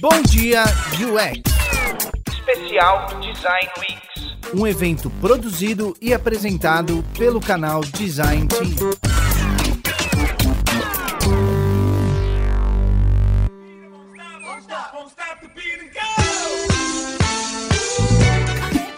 Bom Dia UX. Especial Design Weeks. Um evento produzido e apresentado pelo canal Design Team.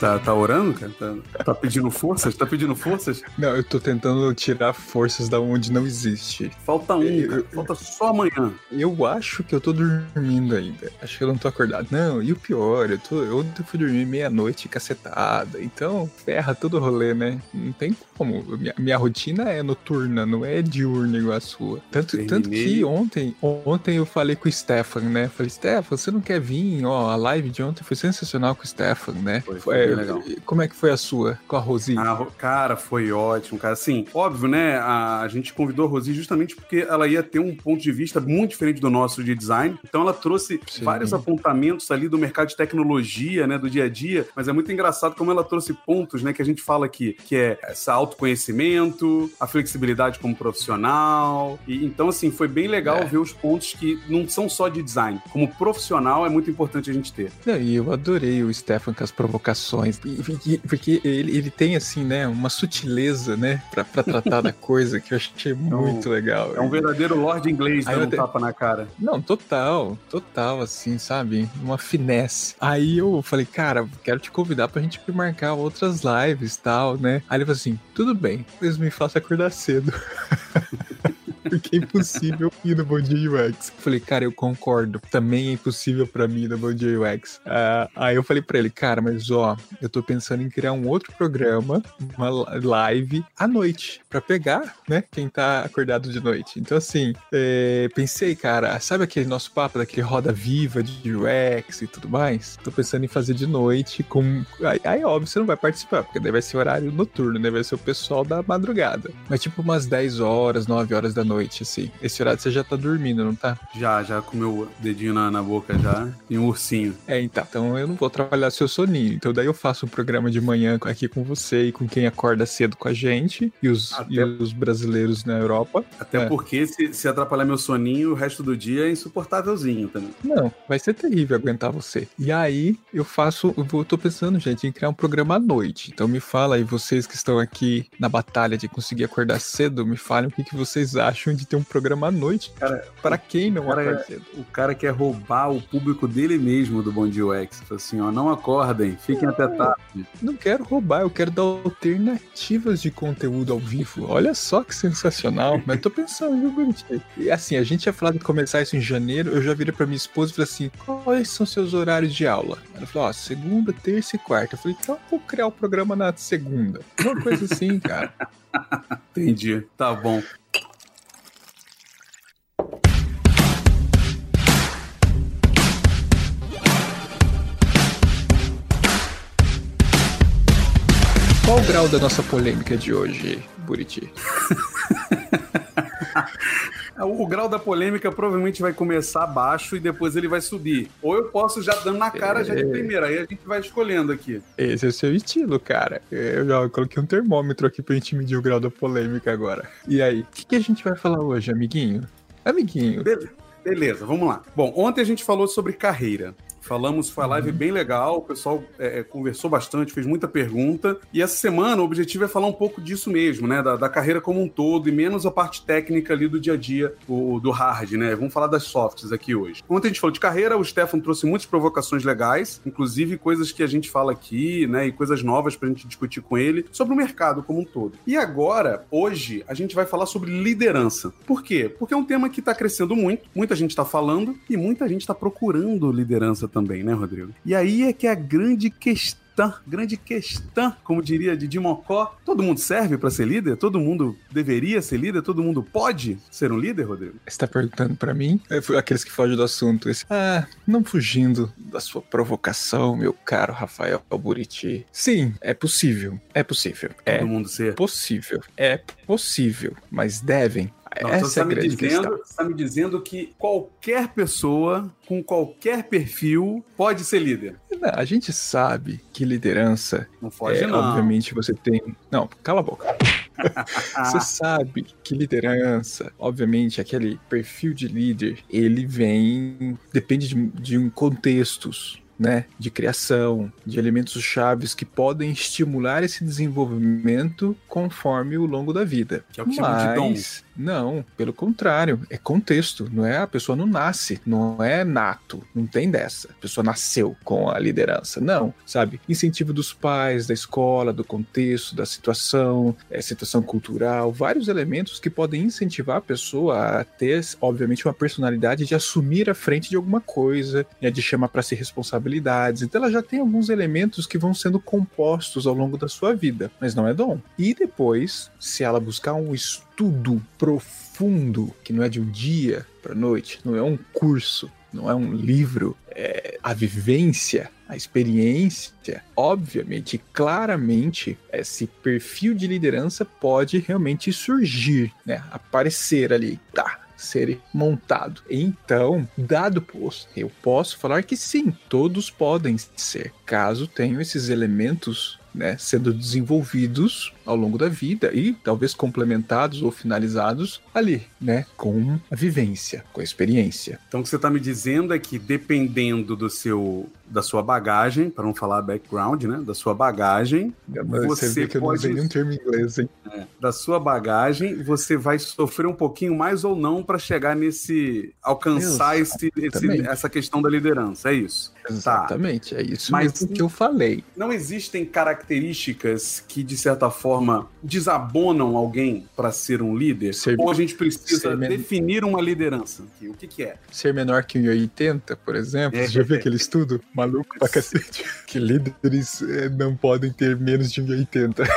Tá, tá orando, cara? Tá, tá, pedindo forças? Tá pedindo forças? Não, eu tô tentando tirar forças da onde não existe. Falta um, eu, falta só amanhã. Eu acho que eu tô dormindo ainda. Acho que eu não tô acordado. Não, e o pior, eu tô, eu fui dormir meia-noite cacetada. Então, ferra todo o rolê, né? Não tem como. Minha, minha rotina é noturna, não é diurna igual a sua. Tanto, tanto que ontem, ontem eu falei com o Stefan, né? Falei, Stefan, você não quer vir? Ó, a live de ontem foi sensacional com o Stefan, né? Foi, foi é, legal. Como é que foi a sua com a Rosi? Ah, cara, foi ótimo, cara. Assim, óbvio, né? A, gente convidou a Rosi justamente porque ela ia ter um ponto de vista muito diferente do nosso de design. Então ela trouxe Sim. vários apontamentos ali do mercado de tecnologia, né? Do dia a dia. Mas é muito engraçado como ela trouxe pontos, né? Que a gente fala aqui, que é esse autoconhecimento, a flexibilidade como profissional. E, então, assim, foi bem legal é. ver os pontos que não são só de design. Como profissional, é muito importante a gente ter. E eu adorei o Stefan com as provocações porque, porque ele, ele tem, assim, né, uma sutileza, né, pra, pra tratar da coisa que eu achei muito é um, legal. É um verdadeiro lord inglês dando um tapa na cara. Não, total, total, assim, sabe? Uma finesse. Aí eu falei, cara, quero te convidar pra gente marcar outras lives e tal, né? Aí ele falou assim, tudo bem, mas me faça acordar cedo. porque é impossível ir no Bom Dia UX. Falei, cara, eu concordo. Também é impossível para mim no Bom Dia UX. Uh, ah, aí eu falei para ele, cara, mas ó, eu tô pensando em criar um outro programa, uma live à noite, para pegar, né, quem tá acordado de noite. Então, assim, é, pensei, cara, sabe aquele nosso papo daquele roda viva de UX e tudo mais? Tô pensando em fazer de noite com. Aí, aí, óbvio, você não vai participar, porque daí vai ser horário noturno, né? Vai ser o pessoal da madrugada. Mas tipo umas 10 horas, 9 horas da noite, assim. Esse horário você já tá dormindo, não tá? Já, já com meu dedinho na, na boca já e um ursinho. É, então. Então eu não vou trabalhar seu soninho. Então daí eu faço um programa de manhã aqui com você e com quem acorda cedo com a gente e os, Até... e os brasileiros na Europa. Até é. porque se, se atrapalhar meu soninho, o resto do dia é insuportávelzinho também. Não, vai ser terrível aguentar você. E aí eu faço, eu tô pensando, gente, em criar um programa à noite. Então me fala aí, vocês que estão aqui na batalha de conseguir acordar cedo, me falem o que, que vocês acham de ter um programa à noite. Cara, para quem não cara, acorda cedo? O cara quer roubar o público dele mesmo do Bom Dia UX. Assim, ó, não acordem, fiquem até tarde. Não quero roubar, eu quero dar alternativas de conteúdo ao vivo. Olha só que sensacional. Mas tô pensando, viu? E assim, a gente ia falar de começar isso em janeiro, eu já virei pra minha esposa e falei assim: quais são seus horários de aula? Ela falou: ó, segunda, terça e quarta. Eu falei: então eu vou criar o programa na segunda. Uma coisa assim, cara. Entendi. Tá bom. Qual o grau da nossa polêmica de hoje, Buriti? o grau da polêmica provavelmente vai começar baixo e depois ele vai subir. Ou eu posso já dando na cara é... já de é. primeira, aí a gente vai escolhendo aqui. Esse é o seu estilo, cara. Eu já coloquei um termômetro aqui pra gente medir o grau da polêmica agora. E aí, o que, que a gente vai falar hoje, amiguinho? Amiguinho. Beleza, vamos lá. Bom, ontem a gente falou sobre carreira. Falamos, foi uma live uhum. bem legal, o pessoal é, é, conversou bastante, fez muita pergunta. E essa semana o objetivo é falar um pouco disso mesmo, né? Da, da carreira como um todo e menos a parte técnica ali do dia a dia, o, do hard, né? Vamos falar das softs aqui hoje. Ontem a gente falou de carreira, o Stefan trouxe muitas provocações legais, inclusive coisas que a gente fala aqui, né? E coisas novas pra gente discutir com ele sobre o mercado como um todo. E agora, hoje, a gente vai falar sobre liderança. Por quê? Porque é um tema que tá crescendo muito, muita gente tá falando e muita gente tá procurando liderança também, né, Rodrigo? E aí é que é a grande questão grande questão, como diria Didi Mocó. Todo mundo serve para ser líder? Todo mundo deveria ser líder? Todo mundo pode ser um líder, Rodrigo? Você tá perguntando para mim? É, aqueles que fogem do assunto. Esse, ah, não fugindo da sua provocação, meu caro Rafael Buriti. Sim, é possível. É possível. Todo é mundo ser? Possível. É possível. Mas devem não, Essa então é a grande dizendo. Você está me dizendo que qualquer pessoa com qualquer perfil pode ser líder. Não, a gente sabe que liderança. Não foge, é, não. Obviamente você tem. Não, cala a boca. Você sabe que liderança, obviamente, aquele perfil de líder, ele vem, depende de, de um contextos, né, de criação, de elementos chaves que podem estimular esse desenvolvimento conforme o longo da vida. Que é o que chama de dom. Mas, não, pelo contrário, é contexto, não é a pessoa não nasce, não é nato, não tem dessa. A pessoa nasceu com a liderança, não, sabe? Incentivo dos pais, da escola, do contexto, da situação, é, situação cultural, vários elementos que podem incentivar a pessoa a ter, obviamente, uma personalidade de assumir a frente de alguma coisa, né, de chamar para si responsabilidades. Então ela já tem alguns elementos que vão sendo compostos ao longo da sua vida, mas não é dom. E depois, se ela buscar um estudo profundo, que não é de um dia para noite, não é um curso, não é um livro, é a vivência, a experiência, obviamente, claramente, esse perfil de liderança pode realmente surgir, né? Aparecer ali, tá? Ser montado. Então, dado posto, eu posso falar que sim, todos podem ser, caso tenham esses elementos né, sendo desenvolvidos ao longo da vida e talvez complementados ou finalizados ali, né, com a vivência, com a experiência. Então o que você está me dizendo é que dependendo do seu da sua bagagem, para não falar background, né, da sua bagagem, você, você que pode eu não nenhum termo inglês, hein? É, da sua bagagem, você vai sofrer um pouquinho mais ou não para chegar nesse alcançar esse, esse, essa questão da liderança, é isso. Exatamente, tá. é isso Mas que eu falei. Não existem características que de certa forma desabonam alguém para ser um líder? Ser, ou a gente precisa definir uma liderança? O que, que é? Ser menor que 1,80, por exemplo? É. Você já viu aquele estudo? Maluco pra cacete. que líderes é, não podem ter menos de 1,80.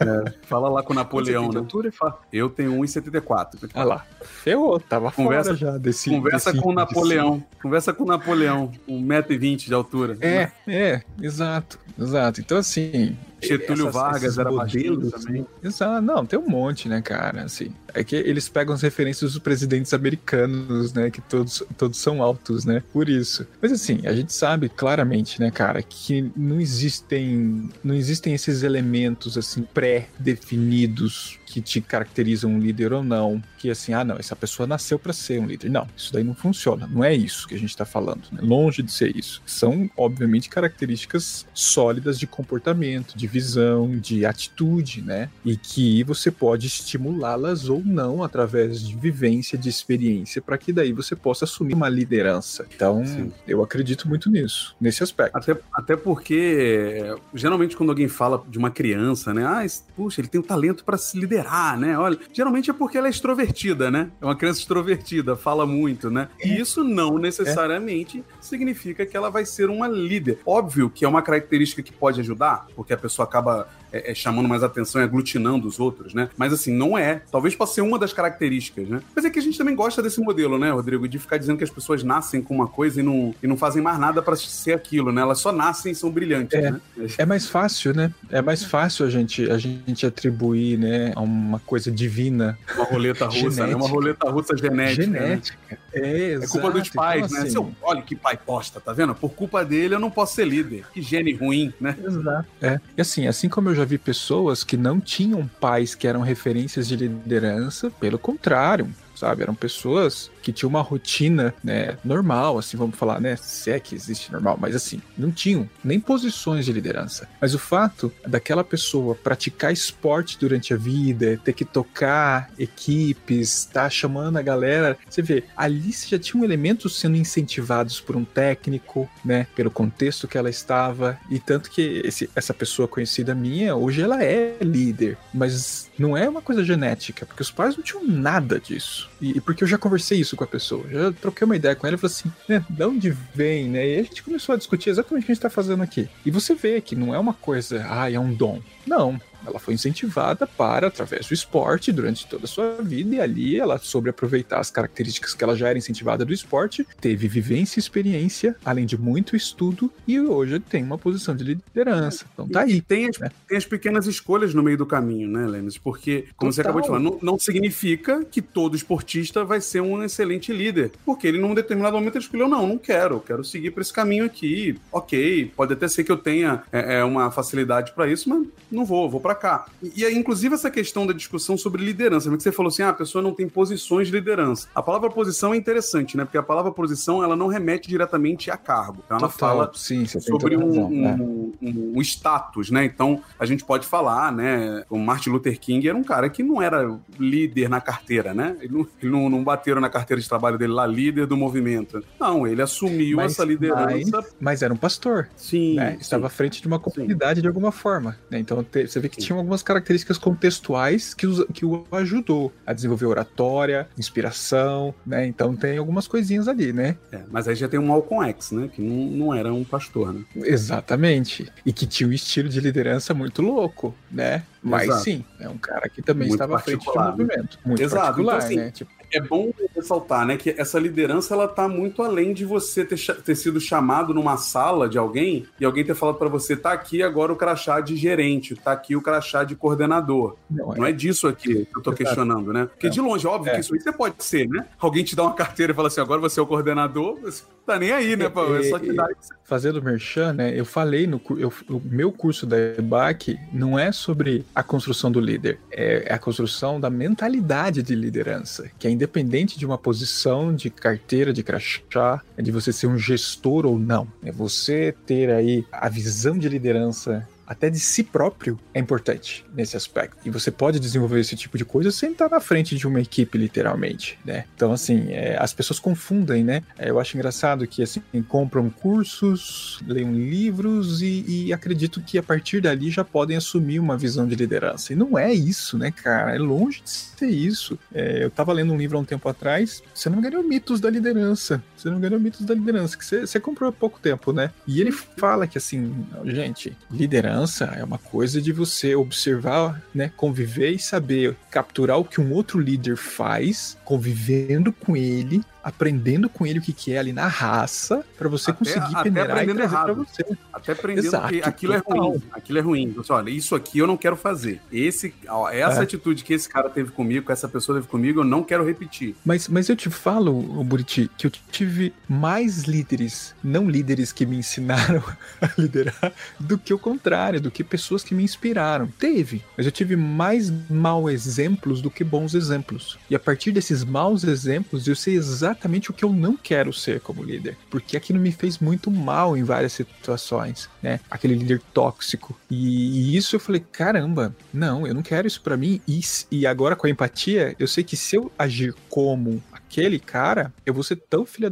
É. Fala lá com o Napoleão, né? Altura, eu tenho 1,74. Ah lá. Ferrou, tava conversa, fora já desse. Conversa desse, com o Napoleão. Desse... Conversa com o Napoleão. 1,20m de altura. É, é, exato, exato. Então, assim, Getúlio essas, Vargas era baixinho também. Exato, não, tem um monte, né, cara, assim. É que eles pegam as referências dos presidentes americanos, né, que todos, todos são altos, né, por isso. Mas assim, a gente sabe claramente, né, cara, que não existem, não existem esses elementos, assim, pré-definidos que te caracterizam um líder ou não, que assim, ah, não, essa pessoa nasceu para ser um líder. Não, isso daí não funciona. Não é isso que a gente está falando. Né? Longe de ser isso. São, obviamente, características sólidas de comportamento, de visão, de atitude, né? E que você pode estimulá-las ou não através de vivência, de experiência, para que daí você possa assumir uma liderança. Então, Sim. eu acredito muito nisso, nesse aspecto. Até, até porque, geralmente, quando alguém fala de uma criança, né? Ah, puxa, ele tem um talento para se liderar liderar, né? Olha, geralmente é porque ela é extrovertida, né? É uma criança extrovertida, fala muito, né? E é. isso não necessariamente é. significa que ela vai ser uma líder. Óbvio que é uma característica que pode ajudar, porque a pessoa acaba é, é, chamando mais atenção e aglutinando os outros, né? Mas assim, não é. Talvez possa ser uma das características, né? Mas é que a gente também gosta desse modelo, né, Rodrigo? De ficar dizendo que as pessoas nascem com uma coisa e não, e não fazem mais nada para ser aquilo, né? Elas só nascem e são brilhantes, é, né? É mais fácil, né? É mais fácil a gente, a gente atribuir, né, a uma coisa divina. Uma roleta russa, né? Uma roleta russa genética. Né? Genética. Né? É, é culpa dos pais, então, né? Assim... Olha que pai posta, tá vendo? Por culpa dele eu não posso ser líder. Que gene ruim, né? Exato. É. E assim, assim como eu já vi pessoas que não tinham pais que eram referências de liderança, pelo contrário, sabe? Eram pessoas que tinham uma rotina, né, normal, assim, vamos falar, né? Se é que existe normal, mas assim, não tinham nem posições de liderança. Mas o fato daquela pessoa praticar esporte durante a vida, ter que tocar equipes, tá chamando a galera, você vê, ali já tinham elementos sendo incentivados por um técnico, né? Pelo contexto que ela estava, e tanto que esse, essa pessoa conhecida minha, hoje ela é líder, mas não é uma coisa genética, porque os pais não tinham nada disso. E, porque eu já conversei isso com a pessoa, já troquei uma ideia com ela e falei assim, né, de onde vem, né? E a gente começou a discutir exatamente o que a gente tá fazendo aqui. E você vê que não é uma coisa, ah, é um dom. Não, ela foi incentivada para, através do esporte, durante toda a sua vida, e ali ela soube aproveitar as características que ela já era incentivada do esporte, teve vivência e experiência, além de muito estudo, e hoje tem uma posição de liderança. Então tá aí. E tem as, né? tem as pequenas escolhas no meio do caminho, né, Lênis? Porque, como Total. você acabou de falar, não, não significa que todo esportista vai ser um excelente líder. Porque ele, num determinado momento, ele escolheu, não, não quero, quero seguir por esse caminho aqui. Ok, pode até ser que eu tenha é, é uma facilidade para isso, mas não vou, vou para para cá. E, e aí, inclusive, essa questão da discussão sobre liderança, que você falou assim, ah, a pessoa não tem posições de liderança. A palavra posição é interessante, né? Porque a palavra posição, ela não remete diretamente a cargo. Então, ela Total, fala sim, sobre um, razão, né? um- um- um status, né? Então, a gente pode falar, né? O Martin Luther King era um cara que não era líder na carteira, né? Ele não, ele não, não bateram na carteira de trabalho dele lá, líder do movimento. Não, ele assumiu Mas- essa liderança. Mas, mas era um pastor, sim, né? sim. Estava à frente de uma comunidade de alguma forma. né? Então te- você vê que tinha algumas características contextuais que, os- que o ajudou a desenvolver oratória, inspiração, né? Então tem algumas coisinhas ali, né? É, mas aí já tem um Malcolm X, né? Que não, não era um pastor, né? Exatamente. E que tinha um estilo de liderança muito louco, né? Mas Exato. sim, é um cara que também Muito estava à frente de né? movimento. Muito Exato, particular, então, assim, né? Tipo, É bom ressaltar, né, que essa liderança ela tá muito além de você ter, ter sido chamado numa sala de alguém e alguém ter falado para você, tá aqui agora o crachá de gerente, tá aqui o crachá de coordenador. não, Não é disso aqui que eu tô Exato. questionando, né? Porque Não. de longe, óbvio É. que isso aí você pode ser, né? Alguém te dá uma carteira e fala assim, agora você é o coordenador, você tá nem aí, né? pô? É só te dar isso. fazendo merchan, né? Eu falei no eu- o meu curso da EBAC não é sobre a construção do líder, é, é a construção da mentalidade de liderança, que é independente de uma posição de carteira, de crachá, é de você ser um gestor ou não. É você ter aí a visão de liderança até de si próprio é importante nesse aspecto. E você pode desenvolver esse tipo de coisa sem estar na frente de uma equipe, literalmente, né? Então, assim, é, as pessoas confundem, né? É, eu acho engraçado que, assim, compram cursos, leem livros e, e acredito que a partir dali já podem assumir uma visão de liderança. E não é isso, né, cara? É longe de ser isso. É, eu tava lendo um livro há um tempo atrás, eu não o Mitos da Liderança. Se não me engano, é o Mitos da Liderança, que você comprou há pouco tempo, né? E ele fala que, assim, gente, liderança é uma coisa de você observar, né, conviver e saber capturar o que um outro líder faz, convivendo com ele, aprendendo com ele o que, que é ali na raça, pra você Até- conseguir até peneirar e aprendendo pra errado. você. Até aprendendo Exato, que aquilo é total. ruim. Aquilo é ruim. Então, olha, isso aqui eu não quero fazer. Esse, essa É. atitude que esse cara teve comigo, que essa pessoa teve comigo, eu não quero repetir. Mas, mas eu te falo, Buriti, que eu tive mais líderes, não líderes que me ensinaram a liderar, do que o contrário, do que pessoas que me inspiraram. Teve, mas eu tive mais mau exemplos do que bons exemplos. E a partir desses maus exemplos, eu sei exatamente o que eu não quero ser como líder. Porque aquilo me fez muito mal em várias situações, né? Aquele líder tóxico. E, e isso eu falei, caramba, não, eu não quero isso pra mim. E, e agora com a empatia, eu sei que se eu agir como aquele cara, eu vou ser tão filha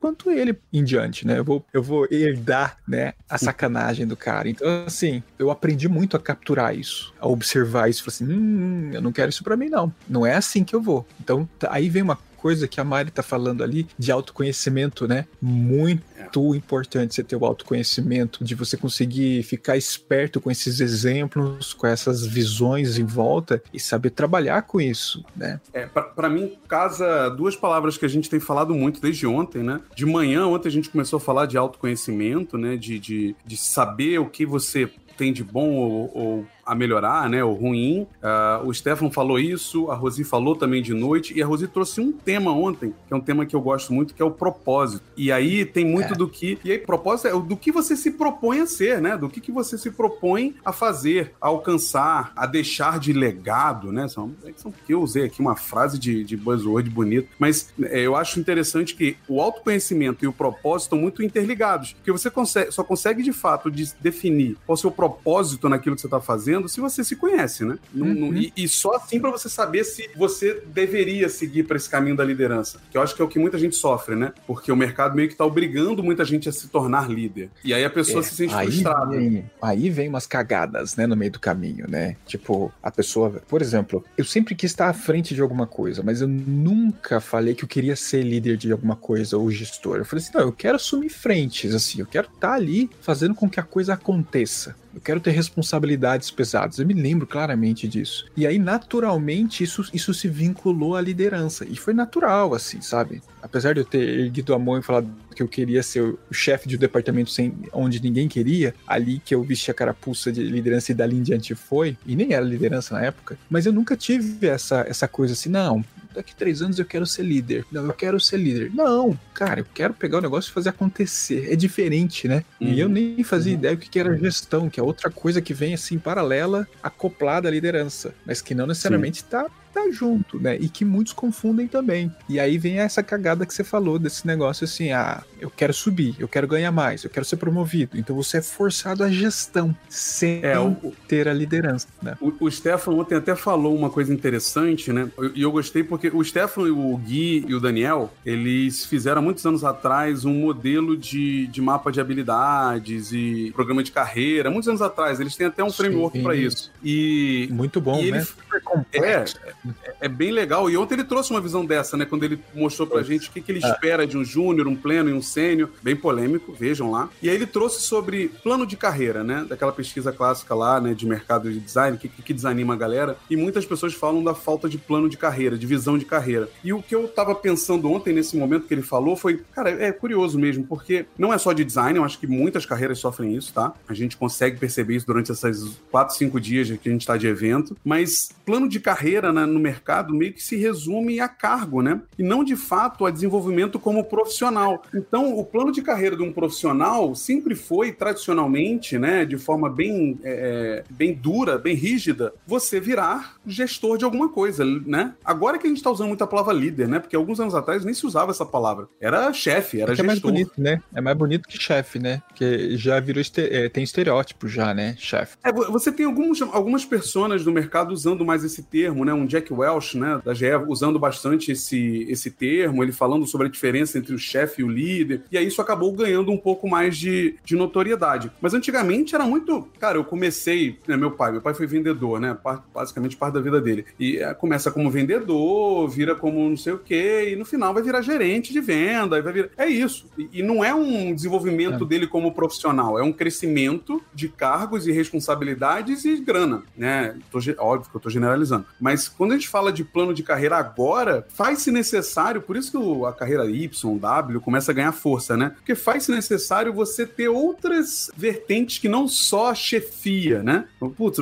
quanto ele em diante, né? Eu vou, eu vou herdar, né, a sacanagem do cara. Então, assim, eu aprendi muito a capturar isso, a observar isso. Falei assim, hum, eu não quero isso pra mim, não. Não é assim que eu vou. Então, aí vem uma coisa que a Mari tá falando ali de autoconhecimento, né? Muito importante você ter o autoconhecimento, de você conseguir ficar esperto com esses exemplos, com essas visões em volta e saber trabalhar com isso, né? É, pra mim, casa duas palavras que a gente tem falado muito desde ontem, né? De manhã, ontem a gente começou a falar de autoconhecimento, né? De, de, de saber o que você tem de bom ou, ou a melhorar, né? Ou ruim. Ah, o Stefan falou isso, a Rosi falou também de noite, e a Rosi trouxe um tema ontem, que é um tema que eu gosto muito, que é o propósito. E aí tem muito É. do que. E aí, propósito é o do que você se propõe a ser, né? Do que, que você se propõe a fazer, a alcançar, a deixar de legado, né? São, é que são que eu usei aqui uma frase de, de buzzword bonito, mas é, eu acho interessante que o autoconhecimento e o propósito estão muito interligados, porque você consegue, só consegue de fato de- definir qual o seu propósito naquilo que você está fazendo se você se conhece, né? Uhum. e, e só assim para você saber se você deveria seguir para esse caminho da liderança, que eu acho que é o que muita gente sofre, né? Porque o mercado meio que está obrigando muita gente a se tornar líder. E aí a pessoa É, se sente aí frustrada. Vem, aí vem umas cagadas, né, no meio do caminho, né? Tipo, a pessoa, por exemplo, eu sempre quis estar à frente de alguma coisa, mas eu nunca falei que eu queria ser líder de alguma coisa ou gestor. Eu falei assim, não, eu quero assumir frentes, assim, eu quero estar ali fazendo com que a coisa aconteça. Eu quero ter responsabilidades pesadas. Eu me lembro claramente disso. E aí, naturalmente, isso, isso se vinculou à liderança. E foi natural, assim, sabe? Apesar de eu ter erguido a mão e falado que eu queria ser o chefe de um departamento sem, onde ninguém queria, ali que eu vesti a carapuça de liderança e dali em diante foi, e nem era liderança na época, mas eu nunca tive essa, essa coisa assim, não, daqui três anos eu quero ser líder. Não, eu quero ser líder. Não, cara, eu quero pegar o negócio e fazer acontecer. É diferente, né? Uhum. E eu uhum. nem fazia uhum. ideia do que era gestão, que é outra coisa que vem assim paralela, acoplada à liderança, mas que não necessariamente está tá junto, né? E que muitos confundem também. E aí vem essa cagada que você falou desse negócio assim: ah, eu quero subir, eu quero ganhar mais, eu quero ser promovido. Então você é forçado à gestão, sem é, o, ter a liderança, né? O, o Stefan ontem até falou uma coisa interessante, né? E eu, eu, gostei porque o Stefan, o Gui e o Daniel, eles fizeram muitos anos atrás um modelo de, de mapa de habilidades e programa de carreira, muitos anos atrás. Eles têm até um framework para isso. E. Muito bom, e né? Complexo. É, é bem legal. E ontem ele trouxe uma visão dessa, né? Quando ele mostrou pra gente o que, que ele é. espera de um júnior, um pleno e um sênior. Bem polêmico, vejam lá. E aí ele trouxe sobre plano de carreira, né? Daquela pesquisa clássica lá, né? De mercado de design, que, que desanima a galera. E muitas pessoas falam da falta de plano de carreira, de visão de carreira. E o que eu tava pensando ontem, nesse momento que ele falou, foi, cara, é curioso mesmo, porque não é só de design, eu acho que muitas carreiras sofrem isso, tá? A gente consegue perceber isso durante essas quatro, cinco dias que a gente tá de evento. Mas plano de carreira né, no mercado meio que se resume a cargo, né? E não de fato a desenvolvimento como profissional. Então, o plano de carreira de um profissional sempre foi, tradicionalmente, né, de forma bem, é, é bem dura, bem rígida, você virar gestor de alguma coisa, né? Agora que a gente está usando muito a palavra líder, né? Porque alguns anos atrás nem se usava essa palavra. Era chefe, era é gestor. É mais bonito, né? É mais bonito que chefe, né? Porque já virou, é, tem estereótipo já, né? Chefe. É, você tem alguns, algumas pessoas no mercado usando mais esse termo, né? Um Jack Welch Welsh, né, da GE, usando bastante esse, esse termo, ele falando sobre a diferença entre o chefe e o líder, e aí isso acabou ganhando um pouco mais de, de notoriedade. Mas antigamente era muito. Cara, eu comecei, né, meu pai, meu pai foi vendedor, né, basicamente parte da vida dele. E é, começa como vendedor, vira como não sei o quê, e no final vai virar gerente de venda, vai virar... É isso. E, não é um desenvolvimento é. dele como profissional, é um crescimento de cargos e responsabilidades e grana, né? Tô, óbvio que eu tô generalizando. Mas quando a gente fala fala de plano de carreira agora, faz-se necessário, por isso que a carreira Y, W, começa a ganhar força, né? Porque faz-se necessário você ter outras vertentes que não só chefia, né? Putz,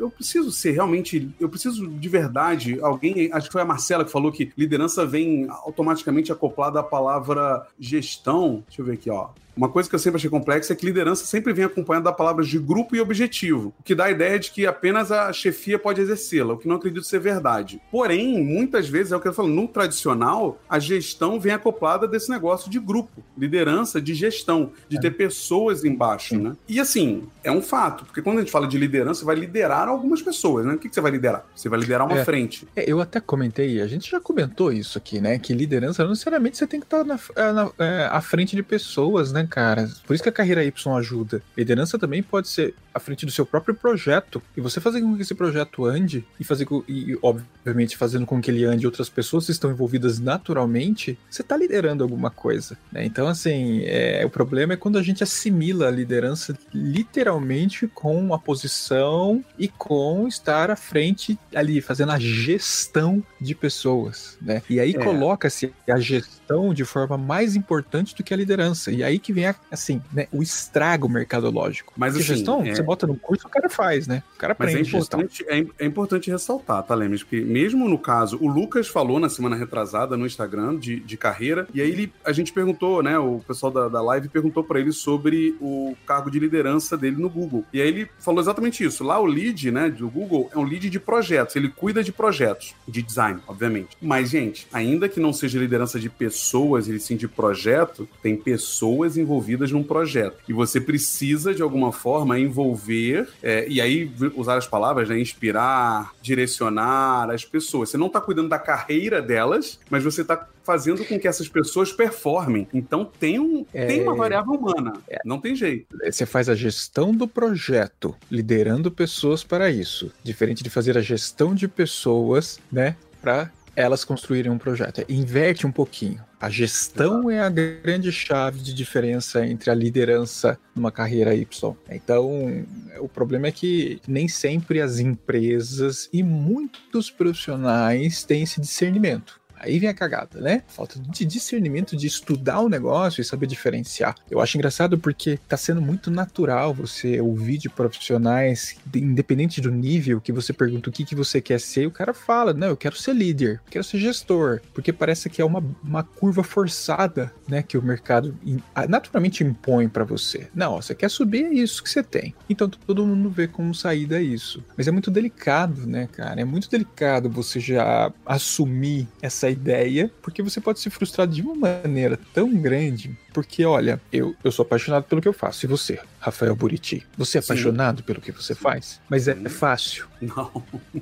eu preciso ser realmente, eu preciso de verdade, alguém, acho que foi a Marcela que falou que liderança vem automaticamente acoplada à palavra gestão. Deixa eu ver aqui, ó. Uma coisa que eu sempre achei complexa é que liderança sempre vem acompanhada da palavras de grupo e objetivo, o que dá a ideia de que apenas a chefia pode exercê-la, o que não acredito ser verdade. Porém, muitas vezes, é o que eu falo, no tradicional, a gestão vem acoplada desse negócio de grupo, liderança de gestão, de é. ter pessoas embaixo, né? E assim, é um fato, porque quando a gente fala de liderança, você vai liderar algumas pessoas, né? O que, que você vai liderar? Você vai liderar uma é, frente. É, eu até comentei, a gente já comentou isso aqui, né? Que liderança não necessariamente você tem que estar na, é, na, é, à frente de pessoas, né? Cara. Por isso que a carreira Y ajuda. Liderança também pode ser à frente do seu próprio projeto. E você fazer com que esse projeto ande, e fazer com, e, obviamente, fazendo com que ele ande outras pessoas estão envolvidas naturalmente, você está liderando alguma coisa. Né? Então, assim, é, o problema é quando a gente assimila a liderança literalmente com a posição e com estar à frente ali, fazendo a gestão de pessoas. Né? E aí é. coloca-se a gestão de forma mais importante do que a liderança. E aí que vem, a, assim, né, o estrago mercadológico. Mas Porque assim, gestão, é... você bota no curso, o cara faz, né? O cara aprende. Mas é importante, é, é, importante ressaltar, tá, Lemes? Porque mesmo no caso, o Lucas falou na semana retrasada no Instagram de, de carreira, e aí ele, a gente perguntou, né? O pessoal da, da live perguntou para ele sobre o cargo de liderança dele no Google. E aí ele falou exatamente isso. Lá o lead, né, do Google é um lead de projetos. Ele cuida de projetos, de design, obviamente. Mas, gente, ainda que não seja liderança de pessoas, ele sim de projeto, tem pessoas envolvidas num projeto. E você precisa, de alguma forma, envolver, é, e aí usar as palavras, né? Inspirar, direcionar as pessoas. Você não está cuidando da carreira delas, mas você está fazendo com que essas pessoas performem. Então tem, um, é... tem uma variável humana. É... Não tem jeito. Você faz a gestão do projeto, liderando pessoas para isso. Diferente de fazer a gestão de pessoas, né? Para elas construírem um projeto. Inverte um pouquinho. A gestão é a grande chave de diferença entre a liderança numa carreira Y. Então, o problema é que nem sempre as empresas e muitos profissionais têm esse discernimento. Aí vem a cagada, né? Falta de discernimento de estudar o negócio e saber diferenciar. Eu acho engraçado porque tá sendo muito natural você ouvir de profissionais, independente do nível, que você pergunta o que, que você quer ser, e o cara fala, não, eu quero ser líder, quero ser gestor, porque parece que é uma, uma curva forçada, né, que o mercado naturalmente impõe para você. Não, você quer subir, é isso que você tem. Então todo mundo vê como saída isso. Mas é muito delicado, né, cara? É muito delicado você já assumir essa ideia, porque você pode se frustrar de uma maneira tão grande. Porque, olha, eu, eu sou apaixonado pelo que eu faço. E você, Rafael Buriti? Você é Sim. apaixonado pelo que você faz? Mas é, é fácil. Não,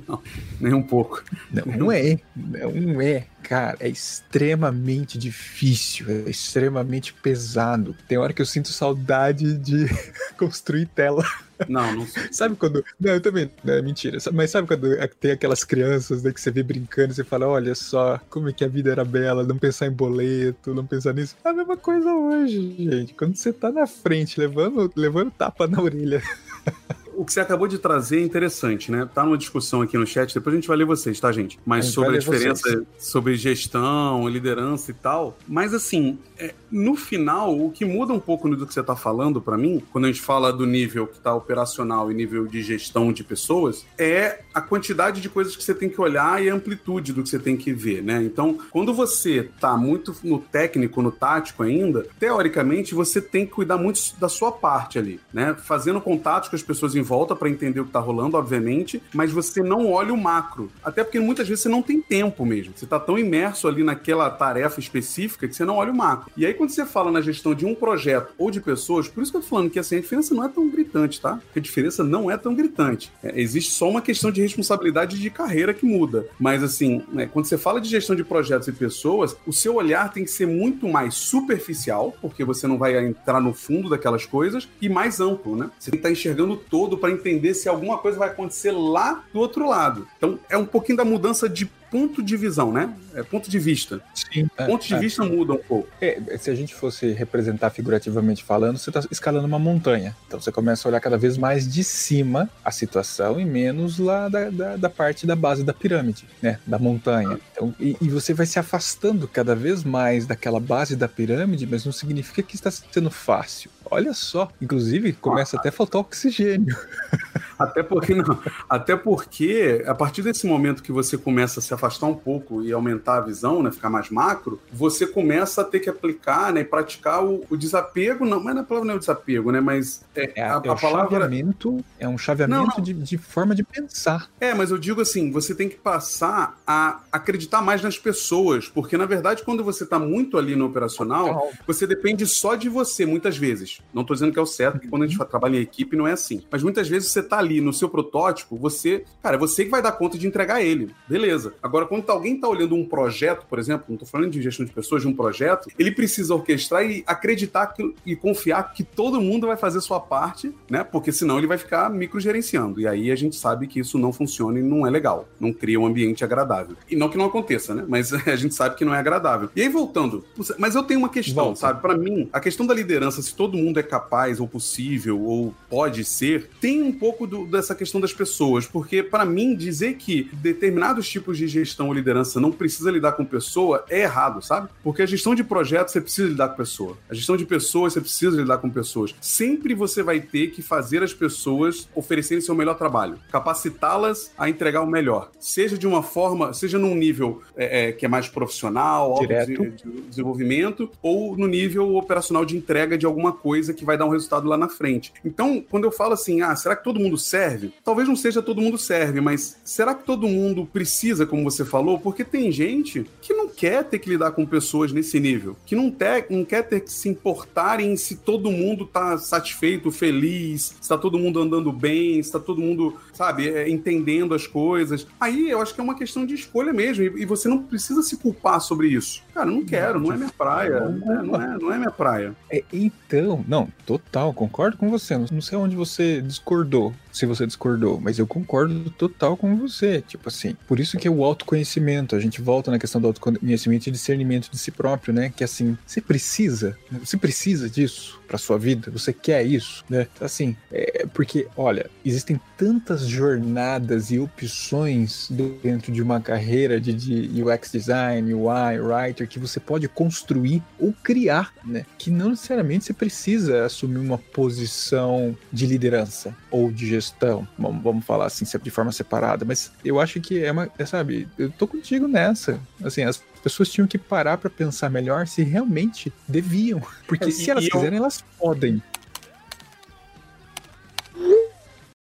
não, nem um pouco. Não, não é. Não é. Cara, é extremamente difícil, é extremamente pesado. Tem hora que eu sinto saudade de construir tela. Não, não sei. Sabe quando. Não, eu também. Não, é mentira. Mas sabe quando tem aquelas crianças né, que você vê brincando e você fala: olha só, como é que a vida era bela, não pensar em boleto, não pensar nisso. É a mesma coisa hoje, gente. Quando você tá na frente, levando, levando tapa na orelha. o que você acabou de trazer é interessante, né? Tá numa discussão aqui no chat, depois a gente vai ler vocês, tá, gente? Mas sobre a diferença vocês. sobre gestão, liderança e tal. Mas assim, é, no final, o que muda um pouco do que você tá falando para mim, quando a gente fala do nível que tá operacional e nível de gestão de pessoas, é a quantidade de coisas que você tem que olhar e a amplitude do que você tem que ver, né? Então, quando você tá muito no técnico, no tático ainda, teoricamente você tem que cuidar muito da sua parte ali, né? Fazendo contatos com as pessoas em volta para entender o que tá rolando, obviamente, mas você não olha o macro. Até porque muitas vezes você não tem tempo mesmo. Você tá tão imerso ali naquela tarefa específica que você não olha o macro. E aí, quando você fala na gestão de um projeto ou de pessoas, por isso que eu tô falando que assim, a diferença não é tão gritante, tá? Porque a diferença não é tão gritante. É, existe só uma questão de responsabilidade de carreira que muda. Mas assim, né, quando você fala de gestão de projetos e pessoas, o seu olhar tem que ser muito mais superficial, porque você não vai entrar no fundo daquelas coisas, e mais amplo, né? Você tem que estar tá enxergando todo para entender se alguma coisa vai acontecer lá do outro lado. Então, é um pouquinho da mudança de ponto de visão, né? É ponto de vista. Sim. É, ponto de é, vista muda um pouco. É, se a gente fosse representar figurativamente falando, você está escalando uma montanha. Então você começa a olhar cada vez mais de cima a situação e menos lá da, da, da parte da base da pirâmide, né? Da montanha. Então, e, e, você vai se afastando cada vez mais daquela base da pirâmide, mas não significa que está sendo fácil. Olha só, inclusive começa ah, até a faltar oxigênio. Até porque não, até porque a partir desse momento que você começa a se afastar um pouco e aumentar a visão, né, ficar mais macro, você começa a ter que aplicar, né, e praticar o, o desapego, não, mas não é a palavra não é o desapego, né, mas é, é a, a, é a palavra chaveamento, é um chaveamento não, não. De, de forma de pensar. É, mas eu digo assim, você tem que passar a acreditar mais nas pessoas, porque na verdade quando você está muito ali no operacional, você depende só de você muitas vezes. Não estou dizendo que é o certo, porque quando a gente trabalha em equipe não é assim. Mas muitas vezes você está ali no seu protótipo, você, cara, é você que vai dar conta de entregar ele. Beleza. Agora, quando tá, alguém está olhando um projeto, por exemplo, não estou falando de gestão de pessoas, de um projeto, ele precisa orquestrar e acreditar que, e confiar que todo mundo vai fazer sua parte, né? Porque senão ele vai ficar microgerenciando. E aí a gente sabe que isso não funciona e não é legal. Não cria um ambiente agradável. E não que não aconteça, né? Mas a gente sabe que não é agradável. E aí, voltando, mas eu tenho uma questão, Volta. sabe? Para mim, a questão da liderança, se todo mundo é capaz ou possível ou pode ser, tem um pouco do, dessa questão das pessoas, porque para mim dizer que determinados tipos de gestão ou liderança não precisa lidar com pessoa é errado, sabe? Porque a gestão de projetos você precisa lidar com pessoa. A gestão de pessoas você precisa lidar com pessoas. Sempre você vai ter que fazer as pessoas oferecerem seu melhor trabalho, capacitá-las a entregar o melhor, seja de uma forma, seja num nível é, é, que é mais profissional, de, de desenvolvimento, ou no nível operacional de entrega de alguma coisa que vai dar um resultado lá na frente. Então, quando eu falo assim, ah, será que todo mundo serve? Talvez não seja todo mundo serve, mas será que todo mundo precisa, como você falou? Porque tem gente que não quer ter que lidar com pessoas nesse nível, que não, não quer ter que se importar em se todo mundo tá satisfeito, feliz, se tá todo mundo andando bem, se tá todo mundo, sabe, é, entendendo as coisas. Aí eu acho que é uma questão de escolha mesmo, e você não precisa se culpar sobre isso. Cara, não quero, não é minha praia, não, é, não é, não é minha praia. É, então, não, total, concordo com você. Não sei onde você discordou, se você discordou, mas eu concordo total com você. Tipo assim, por isso que é o autoconhecimento. A gente volta na questão do autoconhecimento e discernimento de si próprio, né? Que assim, você precisa, você precisa disso para sua vida? Você quer isso, né? Assim, é porque, olha, existem tantas jornadas e opções dentro de uma carreira de, de UX design, UI, writer que você pode construir ou criar, né? Que não necessariamente você precisa assumir uma posição de liderança ou de gestão, vamos, falar assim, de forma separada, mas eu acho que é uma, é, sabe, eu tô contigo nessa. Assim, as pessoas tinham que parar para pensar melhor se realmente deviam, porque é, se elas quiserem, eu... elas podem.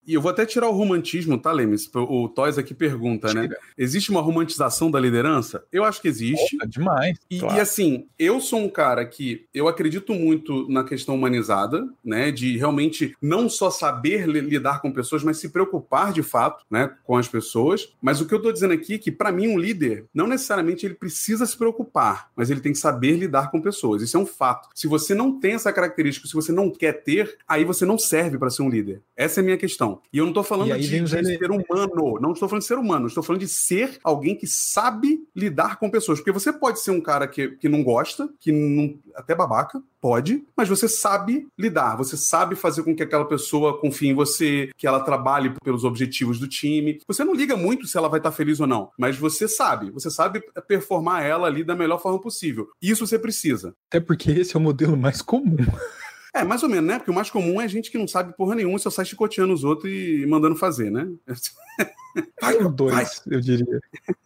E eu vou até tirar o romantismo, tá, Lemes? O Toys aqui pergunta, né? Tira. né? Existe uma romantização da liderança? Eu acho que existe. Opa, demais. E, claro. e, assim, eu sou um cara que eu acredito muito na questão humanizada, né? De realmente não só saber lidar com pessoas, mas se preocupar de fato, né? Com as pessoas. Mas o que eu tô dizendo aqui é que, para mim, um líder, não necessariamente ele precisa se preocupar, mas ele tem que saber lidar com pessoas. Isso é um fato. Se você não tem essa característica, se você não quer ter, aí você não serve para ser um líder. Essa é a minha questão. E eu não estou falando de, de ser humano, não estou falando de ser humano, estou falando de ser alguém que sabe lidar com pessoas. Porque você pode ser um cara que, que não gosta, que não, até babaca, pode, mas você sabe lidar, você sabe fazer com que aquela pessoa confie em você, que ela trabalhe pelos objetivos do time. Você não liga muito se ela vai estar feliz ou não, mas você sabe, você sabe performar ela ali da melhor forma possível. Isso você precisa. Até porque esse é o modelo mais comum. É, mais ou menos, né? Porque o mais comum é gente que não sabe porra nenhuma, só sai chicoteando os outros e mandando fazer, né? Vai, os dois, vai. eu diria.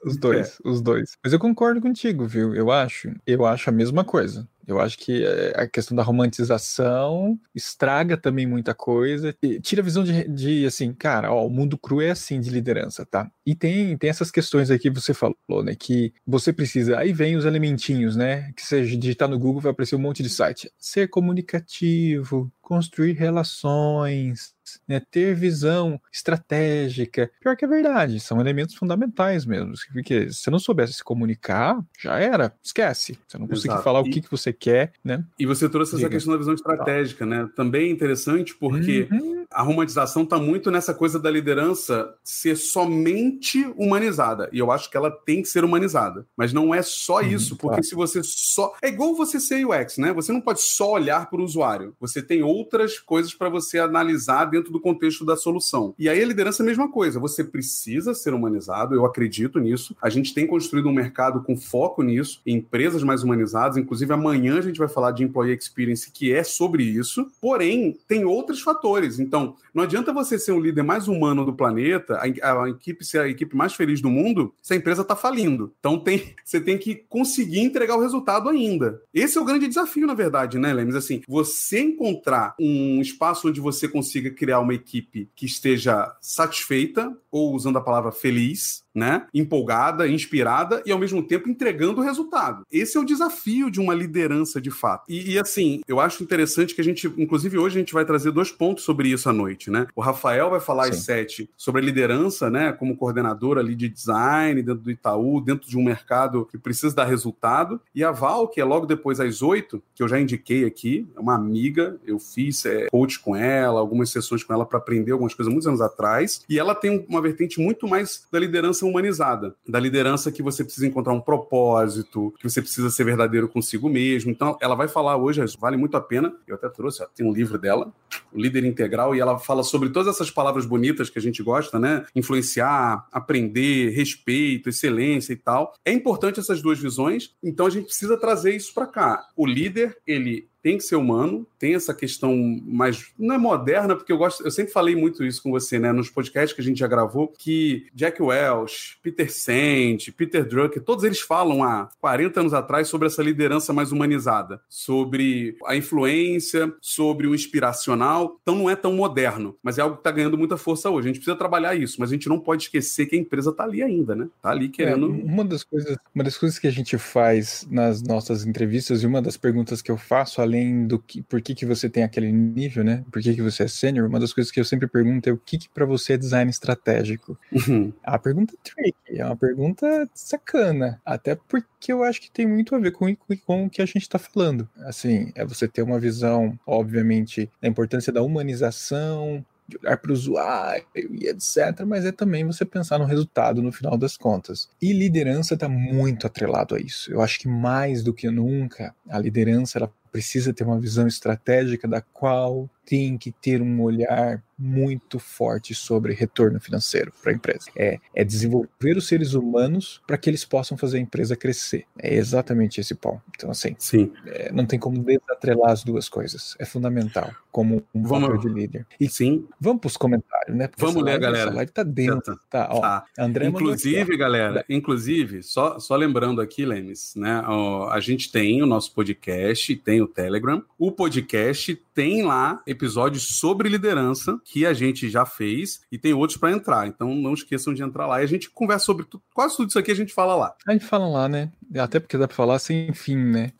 Os dois, é. os dois. Mas eu concordo contigo, viu? Eu acho, eu acho a mesma coisa. Eu acho que eh, a questão da romantização estraga também muita coisa. Tira a visão de, de, assim, cara, ó, o mundo cru é assim de liderança, tá? E tem, tem essas questões aqui que você falou, né? Que você precisa. Aí vem os elementinhos, né? Que você digitar no Google vai aparecer um monte de site. Ser comunicativo, construir relações, né, ter visão estratégica. Pior que é verdade, são elementos fundamentais mesmo. Porque se você não soubesse se comunicar, já era, esquece. Você não conseguir falar o que, que você quer, né? E você trouxe Diga. essa questão da visão estratégica, né? Também é interessante porque uhum. a romantização está muito nessa coisa da liderança ser somente humanizada. E eu acho que ela tem que ser humanizada. Mas não é só uhum, isso, porque claro. se você só. É igual você ser UX, né? Você não pode só olhar para o usuário. Você tem outro outras coisas para você analisar dentro do contexto da solução. E aí a liderança é a mesma coisa. Você precisa ser humanizado, eu acredito nisso. A gente tem construído um mercado com foco nisso, em empresas mais humanizadas. Inclusive, amanhã a gente vai falar de Employee Experience, que é sobre isso. Porém, tem outros fatores. Então, não adianta você ser um líder mais humano do planeta, a, a equipe ser a equipe mais feliz do mundo, se a empresa está falindo. Então, tem, você tem que conseguir entregar o resultado ainda. Esse é o grande desafio, na verdade, né, Lemes? Assim, você encontrar um espaço onde você consiga criar uma equipe que esteja satisfeita, ou usando a palavra feliz, né? Empolgada, inspirada e ao mesmo tempo entregando o resultado. Esse é o desafio de uma liderança de fato. E, e, assim, eu acho interessante que a gente, inclusive hoje a gente vai trazer dois pontos sobre isso à noite, né? O Rafael vai falar Sim. às sete sobre a liderança, né? Como coordenador ali de design dentro do Itaú, dentro de um mercado que precisa dar resultado. E a Val, que é logo depois às oito, que eu já indiquei aqui, é uma amiga, eu fiz é, coach com ela, algumas sessões com ela para aprender algumas coisas muitos anos atrás. E ela tem uma vertente muito mais da liderança humanizada, da liderança que você precisa encontrar um propósito, que você precisa ser verdadeiro consigo mesmo. Então, ela vai falar hoje, vale muito a pena. Eu até trouxe, ó, tem um livro dela, o Líder Integral, e ela fala sobre todas essas palavras bonitas que a gente gosta, né? Influenciar, aprender, respeito, excelência e tal. É importante essas duas visões, então a gente precisa trazer isso para cá. O líder, ele tem que ser humano, tem essa questão mais. Não é moderna, porque eu gosto. Eu sempre falei muito isso com você, né? Nos podcasts que a gente já gravou, que Jack Welch, Peter Sand, Peter Drucker, todos eles falam há 40 anos atrás sobre essa liderança mais humanizada, sobre a influência, sobre o inspiracional. Então não é tão moderno, mas é algo que está ganhando muita força hoje. A gente precisa trabalhar isso, mas a gente não pode esquecer que a empresa está ali ainda, né? Está ali querendo. É, uma das coisas, uma das coisas que a gente faz nas nossas entrevistas e uma das perguntas que eu faço do que, por que, que você tem aquele nível, né? Por que, que você é sênior? Uma das coisas que eu sempre pergunto é o que, que para você é design estratégico? Uhum. A pergunta é tricky, é uma pergunta sacana, até porque eu acho que tem muito a ver com, com o que a gente está falando. Assim, é você ter uma visão, obviamente, da importância da humanização, de olhar para o usuário e etc., mas é também você pensar no resultado no final das contas. E liderança está muito atrelado a isso. Eu acho que mais do que nunca, a liderança ela precisa ter uma visão estratégica da qual tem que ter um olhar muito forte sobre retorno financeiro para a empresa. É, é desenvolver os seres humanos para que eles possam fazer a empresa crescer. É exatamente esse ponto. Então, assim, Sim. é, não tem como desatrelar as duas coisas. É fundamental como um Vamos- papel de líder. E Sim. vamos para os comentários, né? Porque Vamos ler, live- galera. Essa live tá dentro. Tá, ó. Tá. André Inclusive, galera, inclusive, só, só lembrando aqui, Lemes, né? ó, a gente tem o nosso podcast, tem o Telegram. O podcast tem lá episódios sobre liderança que a gente já fez e tem outros para entrar. Então não esqueçam de entrar lá e a gente conversa sobre quase tudo isso aqui a gente fala lá. A gente fala lá, né? Até porque dá pra falar sem fim, né?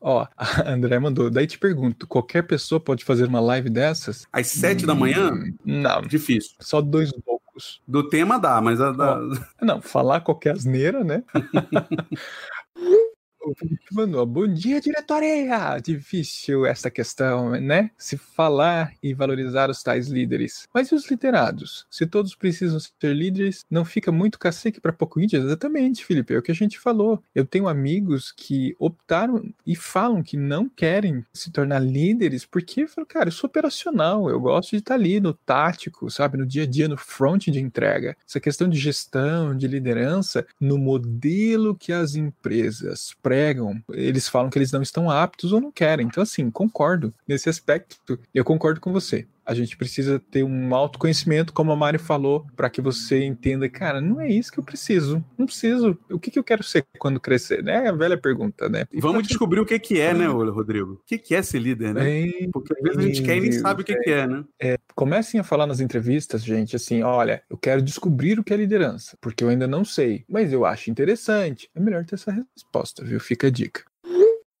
Ó, a André mandou. Daí te pergunto: qualquer pessoa pode fazer uma live dessas? Às sete da manhã, Hum, Não, difícil. só dois loucos. Do tema dá, mas a da... Não, falar qualquer asneira, né? O Felipe mandou, bom dia, diretoria! Difícil essa questão, né? Se falar e valorizar os tais líderes. Mas e os liderados? Se todos precisam ser líderes, não fica muito cacique para pouco índio? Exatamente, Felipe, é o que a gente falou. Eu tenho amigos que optaram e falam que não querem se tornar líderes porque, falam, cara, eu sou operacional, eu gosto de estar ali no tático, sabe? No dia a dia, no front de entrega. Essa questão de gestão, de liderança, no modelo que as empresas pregam, eles falam que eles não estão aptos ou não querem. Então, assim, concordo. Nesse aspecto, eu concordo com você. A gente precisa ter um autoconhecimento, como a Mari falou, para que você entenda, cara, não é isso que eu preciso. Não preciso. O que, que eu quero ser quando crescer? né? É a velha pergunta, né? E Vamos pra- descobrir o que, que é, né, Rodrigo? O que, que é ser líder, né? Bem, Porque às vezes a gente quer e nem sabe o que, que é, né? comecem a falar nas entrevistas, gente, assim, olha, eu quero descobrir o que é liderança, porque eu ainda não sei, mas eu acho interessante. É melhor ter essa resposta, viu? Fica a dica.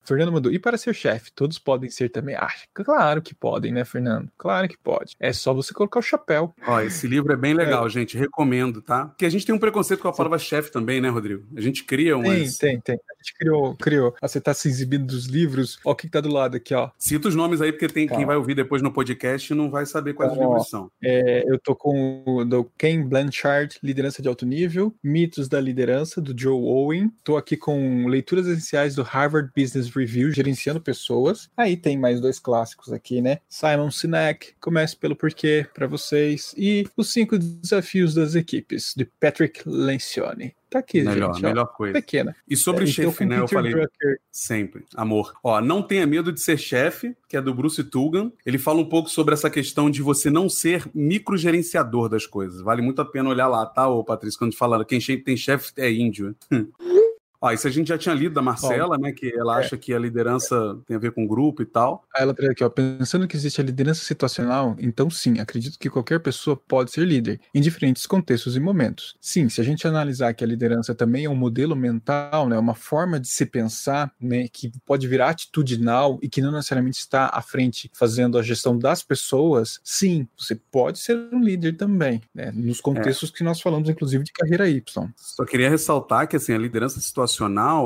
Fernando mandou, e para ser chefe, todos podem ser também? Ah, claro que podem, né, Fernando? Claro que pode. É só você colocar o chapéu. Ó, esse livro é bem legal, gente. Recomendo, tá? Porque a gente tem um preconceito com a palavra chefe também, né, Rodrigo? A gente cria Tem, umas. tem, tem. A gente criou, criou. Ah, Você tá se exibindo dos livros. Ó, o que, que tá do lado aqui, ó. Cita os nomes aí, porque tem quem Tá. vai ouvir depois no podcast e não vai saber quais Ó. livros são. É, eu tô com o do Ken Blanchard, Liderança de Alto Nível, Mitos da Liderança, do Joe Owen. Tô aqui com Leituras Essenciais do Harvard Business Review, Gerenciando Pessoas. Aí tem mais dois clássicos aqui, né? Simon Sinek, Comece pelo Porquê, para vocês. E Os Cinco Desafios das Equipes, de Patrick Lencioni. Tá aqui, Melhor, gente. ó. melhor coisa. Pequena. E sobre É, chefe, né? Eu falei Drucker. sempre. Amor. Ó, não tenha medo de ser chefe, que é do Bruce Tugan. Ele fala um pouco sobre essa questão de você não ser microgerenciador das coisas. Vale muito a pena olhar lá, tá, ô Patrícia? Quando fala quem tem chefe é índio. Ó, isso a gente já tinha lido da Marcela, né? Que ela acha que a liderança tem a ver com grupo e tal. Ela traz aqui, ó, pensando que existe a liderança situacional, então sim, acredito que qualquer pessoa pode ser líder, em diferentes contextos e momentos. Sim, se a gente analisar que a liderança também é um modelo mental, né, uma forma de se pensar, né, que pode virar atitudinal e que não necessariamente está à frente fazendo a gestão das pessoas, sim, você pode ser um líder também, né, nos contextos que nós falamos, inclusive, de carreira Y. Só queria ressaltar que assim, a liderança situacional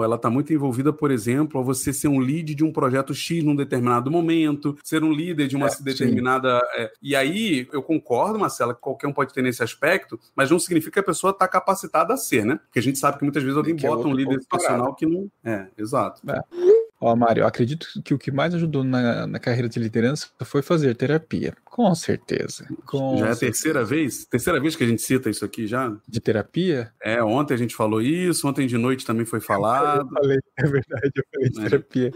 ela está muito envolvida, por exemplo, a você ser um lead de um projeto X num determinado momento, ser um líder de uma É, determinada. é, e aí eu concordo, Marcela, que qualquer um pode ter nesse aspecto, mas não significa que a pessoa está capacitada a ser, né? Porque a gente sabe que muitas vezes alguém é bota um líder situacional que não. É, exato. Ó, Mário, eu acredito que o que mais ajudou na, na carreira de liderança foi fazer terapia. Com certeza. Com já é a certeza. terceira vez? Terceira vez que a gente cita isso aqui já? De terapia? É, ontem a gente falou isso, ontem de noite também foi falado. Eu falei, é verdade, eu falei de É. terapia.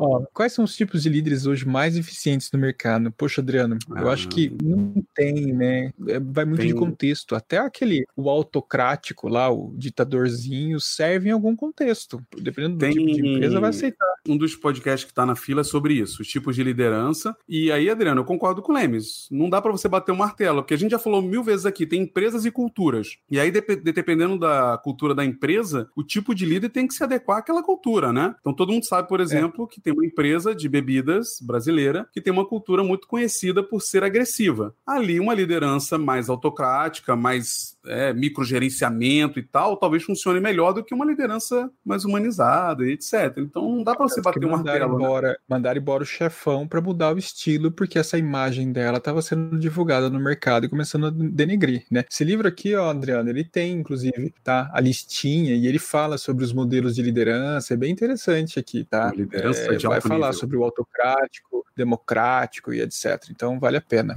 Ó, quais são os tipos de líderes hoje mais eficientes no mercado? Poxa, Adriano, eu Ah. acho que não tem, né? É, Vai muito de Tem. contexto. Até aquele, o autocrático lá, o ditadorzinho, serve em algum contexto. Dependendo do Tem- tipo de empresa, vai aceitar. um dos podcasts que está na fila é sobre isso, os tipos de liderança. E aí, Adriano, eu concordo com o Lemes. Não dá para você bater o martelo, porque a gente já falou mil vezes aqui, tem empresas e culturas. E aí, dep- dependendo da cultura da empresa, o tipo de líder tem que se adequar àquela cultura, né? Então, todo mundo sabe, por exemplo, que tem uma empresa de bebidas brasileira que tem uma cultura muito conhecida por ser agressiva. Ali, uma liderança mais autocrática, mais é, microgerenciamento e tal, talvez funcione melhor do que uma liderança mais humanizada e etc. Então não dá para você bater uma mandar martelo. né? embora, mandar embora o chefão para mudar o estilo, porque essa imagem dela estava sendo divulgada no mercado e começando a denegrir, né? Esse livro aqui, ó, Adriano, ele tem inclusive, tá, a listinha e ele fala sobre os modelos de liderança, é bem interessante aqui, tá? Liderança É, de vai falar nível. sobre o autocrático, democrático e etc. Então vale a pena.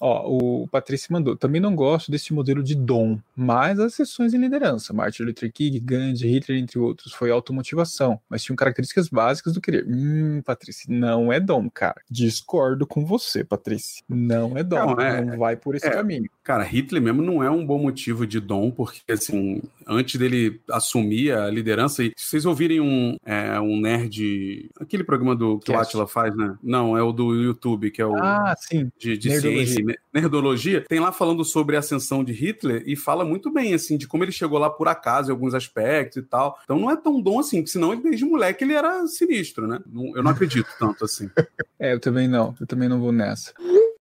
Ó, o Patrício mandou. Também não gosto desse modelo de dom, mas as sessões em liderança, Martin Luther King, Gandhi, Hitler, entre outros, foi automotivação, mas tinham características básicas do querer. Hum, Patrícia, não é dom, cara. Discordo com você, Patrícia. Não é dom. Não, Não, é- vai por esse é. caminho. Cara, Hitler mesmo não é um bom motivo de dom, porque, assim, antes dele assumir a liderança, e se vocês ouvirem um, é, um nerd, aquele programa do que o. Atila faz, né? Não, é o do YouTube, que é o Ah, sim. de, de Nerdologia. ciência e ne- nerdologia, tem lá falando sobre a ascensão de Hitler e fala muito bem, assim, de como ele chegou lá por acaso em alguns aspectos e tal. Então não é tão dom assim, porque senão desde moleque ele era sinistro, né? Eu não acredito tanto assim. É, eu também não. Eu também não vou nessa.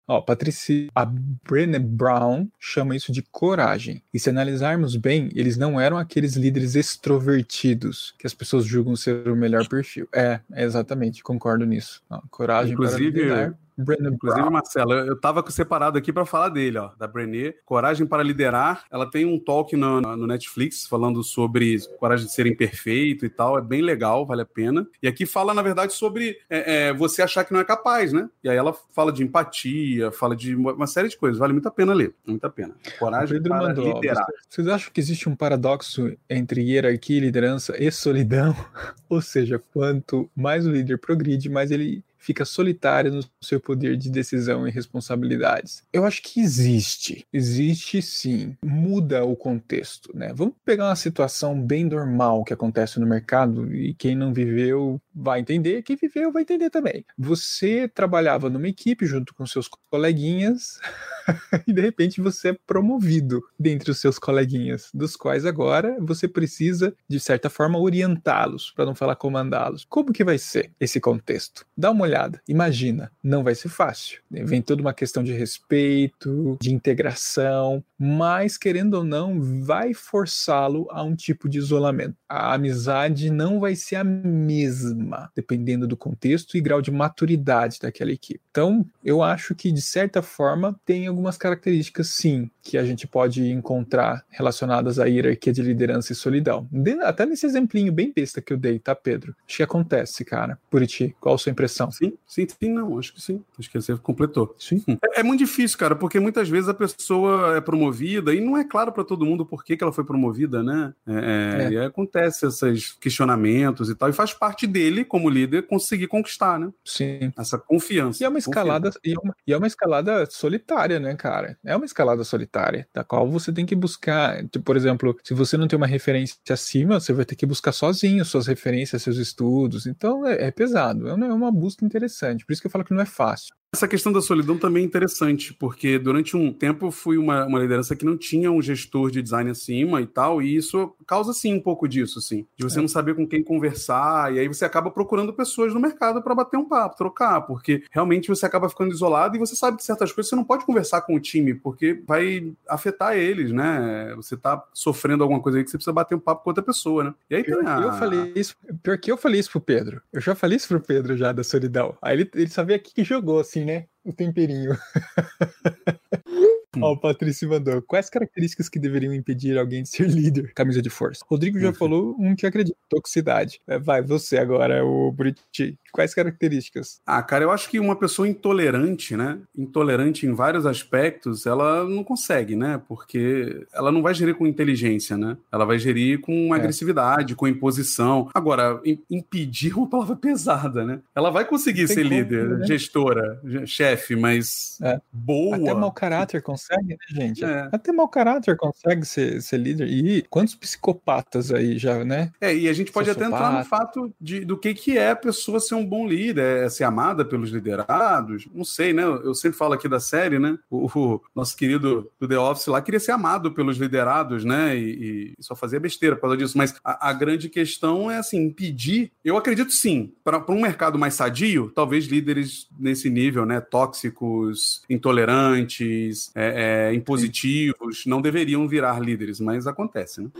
Ó, Patricia, a Brené Brown chama isso de coragem. E se analisarmos bem, eles não eram aqueles líderes extrovertidos que as pessoas julgam ser o melhor perfil. É, é exatamente, concordo nisso. Ó, coragem Inclusive, para liderar. Brené Inclusive. Marcelo, eu eu tava separado aqui para falar dele, ó, da Brené, Coragem para Liderar. Ela tem um talk no, no Netflix falando sobre coragem de ser imperfeito e tal. É bem legal, vale a pena. E aqui fala, na verdade, sobre é, é, você achar que não é capaz, né? E aí ela fala de empatia, fala de uma série de coisas. Vale muito a pena ler. Muito a pena. Coragem para mandou, liderar. "Vocês- Vocês acham que existe um paradoxo entre hierarquia, liderança e solidão? Ou seja, quanto mais o líder progride, mais ele fica solitário no seu poder de decisão e responsabilidades. Eu acho que existe. Existe sim. Muda o contexto, né? Vamos pegar uma situação bem normal que acontece no mercado e quem não viveu vai entender, quem viveu vai entender também. Você trabalhava numa equipe junto com seus coleguinhas e de repente você é promovido dentre os seus coleguinhas, dos quais agora você precisa, de certa forma, orientá-los, para não falar comandá-los. Como que vai ser esse contexto? Dá uma olhada, imagina, não vai ser fácil. Vem toda uma questão de respeito, de integração, mas querendo ou não, vai forçá-lo a um tipo de isolamento. A amizade não vai ser a mesma, dependendo do contexto e grau de maturidade daquela equipe. Então, eu acho que de certa forma tem algumas características, sim, que a gente pode encontrar relacionadas à hierarquia de liderança e solidão. Até nesse exemplinho bem besta que eu dei, tá, Pedro? Acho que acontece, cara. Buriti, qual a sua impressão? Sim, sim, sim, não, acho que sim. Acho que você completou. Sim. É, é muito difícil, cara, porque muitas vezes a pessoa é promovida e não é claro para todo mundo por que, que ela foi promovida, né? É, é, É. E aí acontece esses questionamentos e tal, e faz parte dele, como líder, conseguir conquistar, né? Sim. Essa confiança. E é uma escalada, e é uma, e é uma escalada solitária, né, cara? É uma escalada solitária, da qual você tem que buscar. tipo, Por exemplo, se você não tem uma referência acima, você vai ter que buscar sozinho suas referências, seus estudos. Então é, é pesado, é uma, é uma busca interessante. Por isso que eu falo que não é fácil. Essa questão da solidão também é interessante, porque durante um tempo eu fui uma, uma liderança que não tinha um gestor de design acima e tal, e isso causa sim um pouco disso, assim, de você É. não saber com quem conversar, e aí você acaba procurando pessoas no mercado para bater um papo, trocar, porque realmente você acaba ficando isolado e você sabe que certas coisas você não pode conversar com o time, porque vai afetar eles, né? Você tá sofrendo alguma coisa aí que você precisa bater um papo com outra pessoa, né? E aí Pior tem a... eu falei isso, pior que eu falei isso pro Pedro. Eu já falei isso pro Pedro já da solidão. Aí ele, ele sabia que jogou, assim, né? O temperinho. Ó, o Patrício mandou. Quais características que deveriam impedir alguém de ser líder? Camisa de força. Rodrigo já Uhum. falou um que acredita. Toxicidade. É, Vai, você agora, o Buriti. Quais características? Ah, cara, eu acho que uma pessoa intolerante, né? Intolerante em vários aspectos, ela não consegue, né? Porque ela não vai gerir com inteligência, né? Ela vai gerir com É. agressividade, com imposição. Agora, im- impedir é uma palavra pesada, né? Ela vai conseguir Tem ser como, líder, né? gestora, ge- chefe, mas É. boa. Até mau caráter consegue, né, gente? É. Até mau caráter consegue ser, ser líder. E quantos psicopatas aí já, né? É, e a gente pode até entrar no Sociopata. fato de, do que, que é a pessoa ser um bom líder, é ser amada pelos liderados. Não sei, né? Eu sempre falo aqui da série, né? O, o nosso querido do The Office lá queria ser amado pelos liderados, né? E, e só fazia besteira por causa disso. Mas a, a grande questão é, assim, impedir. Eu acredito sim, para um mercado mais sadio, talvez líderes nesse nível, né? Tóxicos, intolerantes, é, é, é, impositivos, não deveriam virar líderes, mas acontece, né?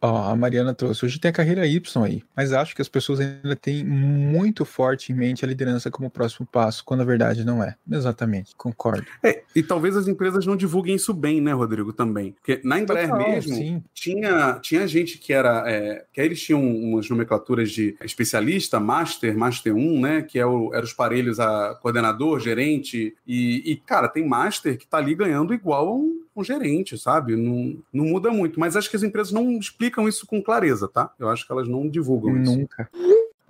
Ó, a Mariana trouxe. Hoje tem a carreira Y aí, mas acho que as pessoas ainda têm muito forte em mente a liderança como próximo passo, quando na verdade não é. Exatamente, concordo. É, e talvez as empresas não divulguem isso bem, né, Rodrigo, também. Porque na Embraer Total, mesmo, sim. tinha, tinha gente que era. É, que aí eles tinham umas nomenclaturas de especialista, master, master 1, né? Que é o, eram os parelhos a coordenador, gerente. E, e, cara, tem master que tá ali ganhando igual a um um gerente, sabe? Não, não muda muito. Mas acho que as empresas não explicam isso com clareza, tá? Eu acho que elas não divulgam Nunca. isso. Nunca.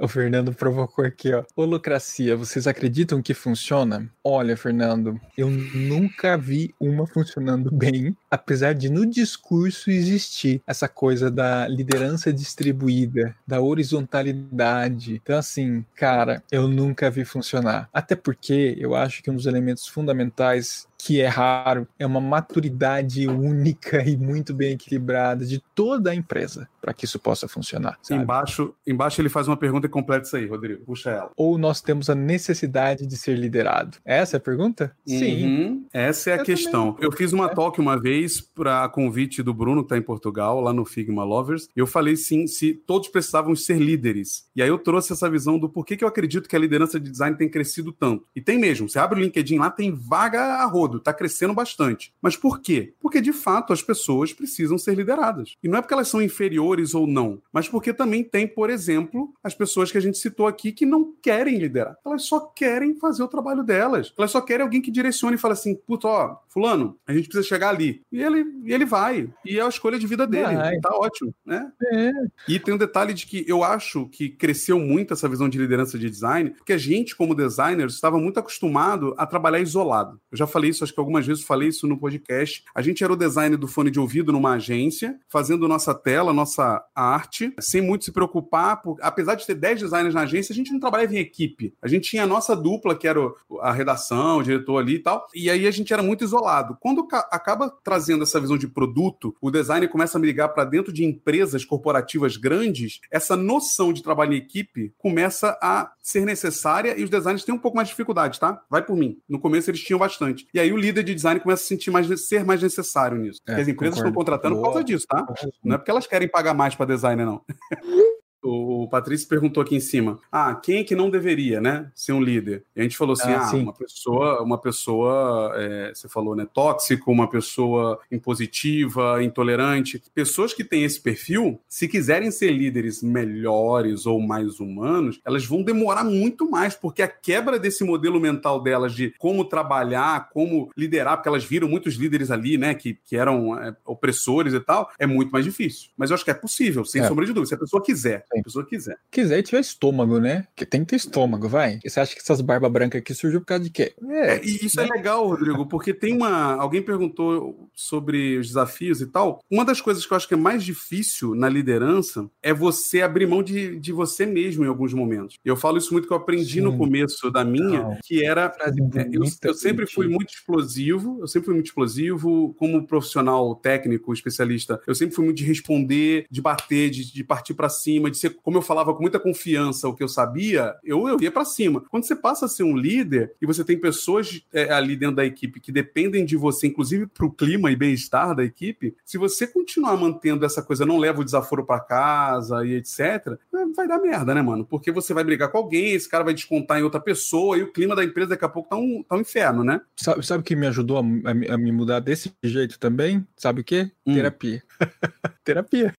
O Fernando provocou aqui, ó. Holocracia, vocês acreditam que funciona? Olha, Fernando, eu nunca vi uma funcionando bem, apesar de no discurso existir essa coisa da liderança distribuída, da horizontalidade. Então, assim, cara, eu nunca vi funcionar. Até porque eu acho que um dos elementos fundamentais que é raro, é uma maturidade única e muito bem equilibrada de toda a empresa para que isso possa funcionar. Sabe? Embaixo, embaixo ele faz uma pergunta e completa isso aí, Rodrigo. Puxa ela. Ou nós temos a necessidade de ser liderado? Essa é a pergunta? Uhum. Sim. Essa é a Eu questão. Também. Eu fiz uma é. talk uma vez para convite do Bruno, que está em Portugal, lá no Figma Lovers. Eu falei sim, se todos precisavam ser líderes. E aí eu trouxe essa visão do porquê que eu acredito que a liderança de design tem crescido tanto. E tem mesmo. Você abre o LinkedIn lá, tem vaga a rodo, está crescendo bastante. Mas por quê? Porque de fato as pessoas precisam ser lideradas. E não é porque elas são inferiores ou não, mas porque também tem, por exemplo, as pessoas que a gente citou aqui que não querem liderar. Elas só querem fazer o trabalho delas. Elas só querem alguém que direcione e fale assim: puta, ó, fulano, a gente precisa chegar ali. E ele, e ele vai. E é a escolha de vida dele. Vai. Tá ótimo, né? É. E tem um detalhe de que eu acho que cresceu muito essa visão de liderança de design, porque a gente, como designers, estava muito acostumado a trabalhar isolado. Eu já falei isso, acho que algumas vezes falei isso no podcast. A gente era o design do fone de ouvido numa agência, fazendo nossa tela, nossa arte, sem muito se preocupar. Por... Apesar de ter 10 designers na agência, a gente não trabalhava em equipe. A gente tinha a nossa dupla, que era a redação, o diretor ali e tal. E aí a gente era muito isolado. Quando acaba trazendo essa visão de produto, o design começa a ligar para dentro de empresas corporativas grandes, essa noção de trabalho em equipe começa a ser necessária e os designers têm um pouco mais de dificuldade, tá? Vai por mim. No começo eles tinham bastante. E aí o líder de design começa a sentir mais, ser mais necessário nisso. É, porque as empresas concordo. estão contratando Boa. por causa disso, tá? Não é porque elas querem pagar mais para designer, não. O Patrício perguntou aqui em cima: ah, quem é que não deveria, né, ser um líder? E a gente falou assim: ah, ah uma pessoa, uma pessoa, é, você falou, né, tóxico, uma pessoa impositiva, intolerante. Pessoas que têm esse perfil, se quiserem ser líderes melhores ou mais humanos, elas vão demorar muito mais, porque a quebra desse modelo mental delas de como trabalhar, como liderar, porque elas viram muitos líderes ali, né, que, que eram é, opressores e tal, é muito mais difícil. Mas eu acho que é possível, sem é. sombra de dúvida, se a pessoa quiser se a pessoa quiser. Quiser e tiver estômago, né? Que tem que ter estômago, vai. E você acha que essas barbas brancas aqui surgiu por causa de quê? É, é e isso é né? é legal, Rodrigo, porque tem uma. Alguém perguntou sobre os desafios e tal. Uma das coisas que eu acho que é mais difícil na liderança é você abrir mão de, de você mesmo em alguns momentos. Eu falo isso muito que eu aprendi Sim. no começo da minha, Não. que era. É, eu, eu sempre fui muito explosivo, eu sempre fui muito explosivo, como profissional técnico, especialista, eu sempre fui muito de responder, de bater, de, de partir para cima, de ser, como eu falava com muita confiança o que eu sabia, eu, eu ia para cima. Quando você passa a ser um líder e você tem pessoas é, ali dentro da equipe que dependem de você, inclusive para o clima e bem-estar da equipe, se você continuar mantendo essa coisa, não leva o desaforo para casa e etc., é, vai dar merda, né, mano? Porque você vai brigar com alguém, esse cara vai descontar em outra pessoa e o clima da empresa daqui a pouco tá um, tá um inferno, né? Sabe, sabe o que me ajudou a, a, a, me mudar desse jeito também? Sabe o quê? Hum. Terapia. Terapia.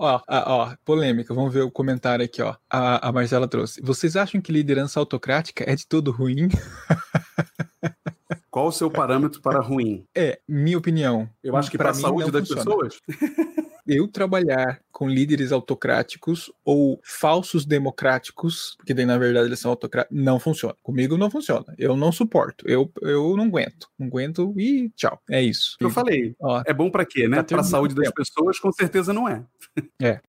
Ó, ó, polêmica, vamos ver o comentário aqui, ó. A, a Marcela trouxe. Vocês acham que liderança autocrática é de todo ruim? Qual o seu parâmetro para ruim? É, minha opinião. Eu acho que para a saúde das funciona. pessoas. eu trabalhar com líderes autocráticos ou falsos democráticos, porque daí na verdade eles são autocráticos, não funciona. Comigo não funciona. Eu não suporto. Eu, eu não aguento. Não aguento e tchau. É isso. Eu falei. Ó, é bom para quê, né? Tá para a saúde das pessoas, com certeza não é. É.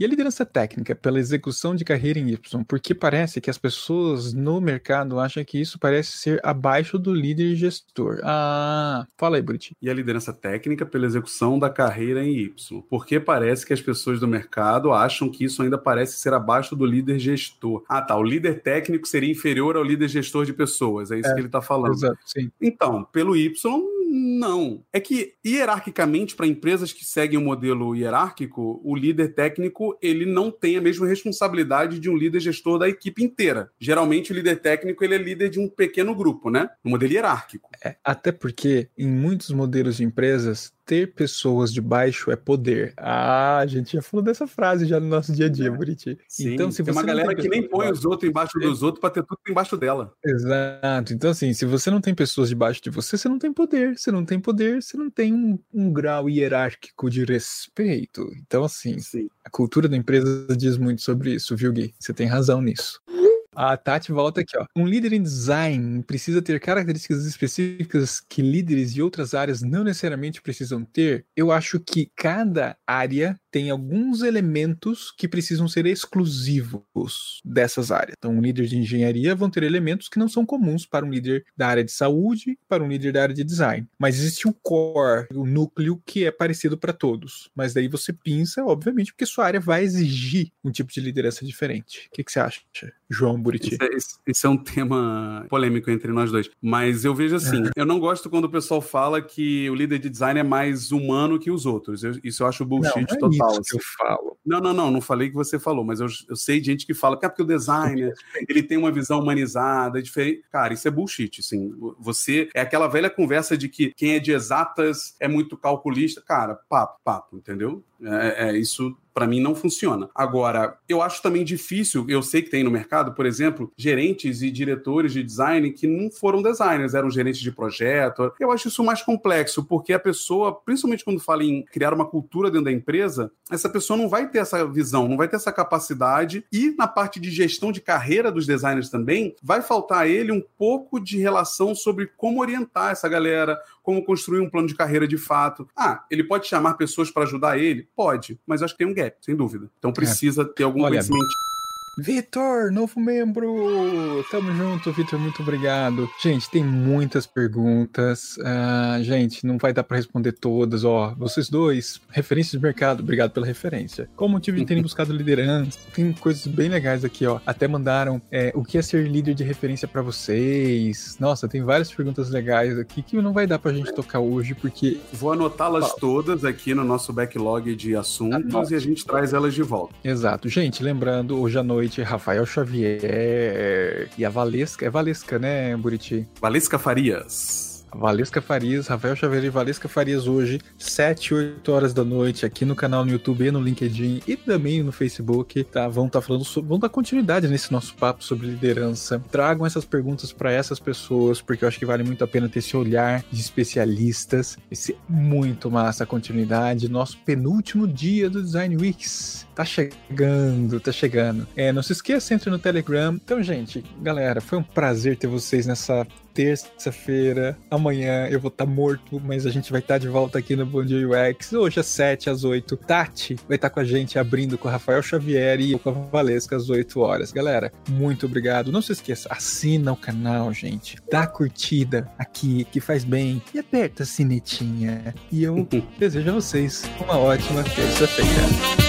E a liderança técnica pela execução de carreira em Y, porque parece que as pessoas no mercado acham que isso parece ser abaixo do líder gestor. Ah, fala aí, Buriti. E a liderança técnica pela execução da carreira em Y, porque parece que as pessoas do mercado acham que isso ainda parece ser abaixo do líder gestor. Ah, tá. O líder técnico seria inferior ao líder gestor de pessoas. É isso é, que ele está falando. Exato, sim. Então, pelo Y Não. É que, hierarquicamente, para empresas que seguem o um modelo hierárquico, o líder técnico ele não tem a mesma responsabilidade de um líder gestor da equipe inteira. Geralmente, o líder técnico ele é líder de um pequeno grupo, né? No modelo hierárquico. É, até porque, em muitos modelos de empresas, ter pessoas debaixo é poder. Ah, a gente já falou dessa frase já no nosso dia a dia, é. Buriti. Sim, então, se tem uma galera que nem põe os outros embaixo dos outros para ter tudo embaixo dela. Exato. Então, assim, se você não tem pessoas debaixo de você, você não tem poder. Se não tem poder, você não tem um, um grau hierárquico de respeito. Então, assim, Sim. a cultura da empresa diz muito sobre isso, viu, Gui? Você tem razão nisso. A Tati volta aqui, ó. Um líder em design precisa ter características específicas que líderes de outras áreas não necessariamente precisam ter. Eu acho que cada área tem alguns elementos que precisam ser exclusivos dessas áreas. Então, um líder de engenharia vão ter elementos que não são comuns para um líder da área de saúde, para um líder da área de design. Mas existe o core, o núcleo que é parecido para todos. Mas daí você pinça, obviamente, porque sua área vai exigir um tipo de liderança diferente. O que, que você acha, João Buriti? Isso é, isso é, um tema polêmico entre nós dois. Mas eu vejo assim, é. eu não gosto quando o pessoal fala que o líder de design é mais humano que os outros. Eu, isso eu acho bullshit não, é total isso que eu falo. Não, não, não, não falei que você falou, mas eu, eu sei de gente que fala que é porque o designer ele tem uma visão humanizada, é diferente. Cara, isso é bullshit, assim. Você é aquela velha conversa de que quem é de exatas é muito calculista. Cara, papo, papo, entendeu? É, é isso para mim não funciona. Agora, eu acho também difícil, eu sei que tem no mercado, por exemplo, gerentes e diretores de design que não foram designers, eram gerentes de projeto. Eu acho isso mais complexo, porque a pessoa, principalmente quando fala em criar uma cultura dentro da empresa, essa pessoa não vai ter essa visão, não vai ter essa capacidade e na parte de gestão de carreira dos designers também, vai faltar a ele um pouco de relação sobre como orientar essa galera, como construir um plano de carreira de fato. Ah, ele pode chamar pessoas para ajudar ele? Pode, mas acho que tem um gap, sem dúvida. Então precisa é. ter algum Olha, conhecimento. Vitor, novo membro! Tamo junto, Vitor, muito obrigado. Gente, tem muitas perguntas. Uh, gente, não vai dar para responder todas. Ó, vocês dois, referências de mercado, obrigado pela referência. Qual o motivo de terem buscado liderança? Tem coisas bem legais aqui, ó. Até mandaram é, o que é ser líder de referência para vocês. Nossa, tem várias perguntas legais aqui que não vai dar pra gente tocar hoje, porque. Vou anotá-las todas aqui no nosso backlog de assuntos Anote. e a gente traz elas de volta. Exato. Gente, lembrando, hoje à noite noite, Rafael Xavier e a Valesca. É Valesca, né, Buriti? Valesca Farias. Valesca Farias, Rafael Xavier e Valesca Farias hoje, 7, 8 horas da noite, aqui no canal no YouTube e no LinkedIn e também no Facebook, tá? Vão estar tá falando sobre, vão dar continuidade nesse nosso papo sobre liderança. Tragam essas perguntas para essas pessoas, porque eu acho que vale muito a pena ter esse olhar de especialistas. Esse muito massa a continuidade. Nosso penúltimo dia do Design Weeks. Tá chegando, tá chegando. É, não se esqueça, entre no Telegram. Então, gente, galera, foi um prazer ter vocês nessa terça-feira. Amanhã eu vou estar tá morto, mas a gente vai estar tá de volta aqui no Bom Dia UX. Hoje às 7 às 8. Tati vai estar tá com a gente abrindo com o Rafael Xavier e com a Valesca às 8 horas. Galera, muito obrigado. Não se esqueça, assina o canal, gente. Dá curtida aqui, que faz bem. E aperta a sinetinha. E eu desejo a vocês uma ótima terça-feira.